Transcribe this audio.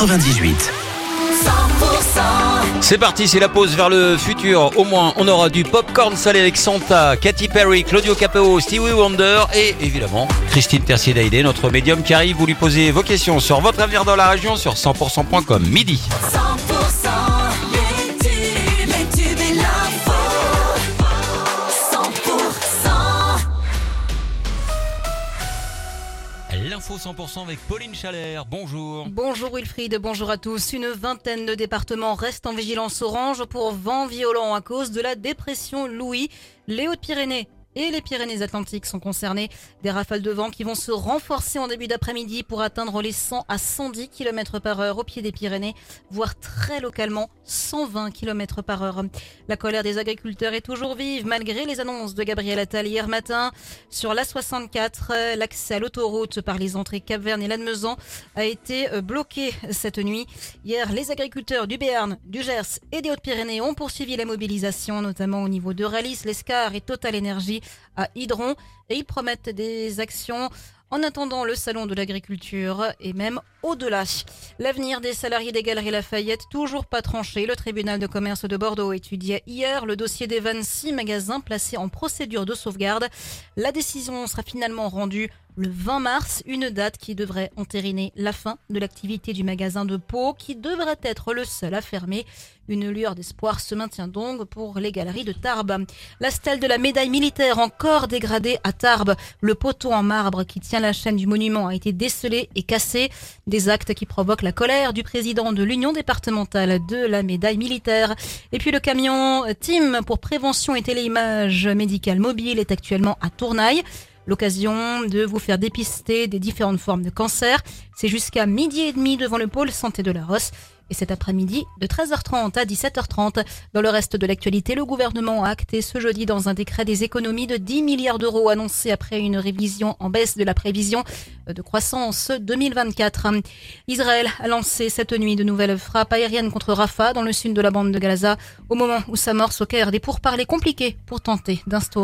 98. C'est parti, c'est la pause vers le futur. Au moins, on aura du popcorn salé avec Santa, Katy Perry, Claudio Capeo, Stevie Wonder et évidemment Christine Tercier-Daïdé, notre médium qui arrive. Vous lui posez vos questions sur votre avenir dans la région sur 100%.com. Midi. 100% L'info 100% avec Pauline Chalère. Bonjour. Bonjour Wilfried, bonjour à tous. Une vingtaine de départements restent en vigilance orange pour vent violent à cause de la dépression Louis. Les Hautes-Pyrénées et les Pyrénées-Atlantiques sont concernés. Des rafales de vent qui vont se renforcer en début d'après-midi pour atteindre les 100 à 110 km par heure au pied des Pyrénées, voire très localement 120 km par heure. La colère des agriculteurs est toujours vive malgré les annonces de Gabriel Attal hier matin. Sur la 64, euh, l'accès à l'autoroute par les entrées Cap-Verne et Lannemezan a été euh, bloqué cette nuit. Hier, les agriculteurs du Béarn, du Gers et des Hautes-Pyrénées ont poursuivi la mobilisation, notamment au niveau de Ralis, l'Escar et Total Énergie à Hydron. Et ils promettent des actions en attendant le salon de l'agriculture et même au-delà. L'avenir des salariés des Galeries Lafayette, toujours pas tranché. Le tribunal de commerce de Bordeaux étudiait hier le dossier des 26 magasins placés en procédure de sauvegarde. La décision sera finalement rendue le 20 mars, une date qui devrait entériner la fin de l'activité du magasin de Pau, qui devrait être le seul à fermer. Une lueur d'espoir se maintient donc pour les galeries de Tarbes. La stèle de la médaille militaire encore dégradée à Tarbes. Le poteau en marbre qui tient la chaîne du monument a été décelé et cassé. Des actes qui provoquent la colère du président de l'Union départementale de la médaille militaire. Et puis le camion Team pour prévention et téléimage médicale mobile est actuellement à Tournaille. L'occasion de vous faire dépister des différentes formes de cancer. C'est jusqu'à midi et demi devant le pôle santé de la Rosse. Et cet après-midi, de 13h30 à 17h30. Dans le reste de l'actualité, le gouvernement a acté ce jeudi dans un décret des économies de 10 milliards d'euros annoncées après une révision en baisse de la prévision de croissance 2024. Israël a lancé cette nuit de nouvelles frappes aériennes contre Rafah dans le sud de la bande de Gaza au moment où s'amorce au Caire des pourparlers compliqués pour tenter d'instaurer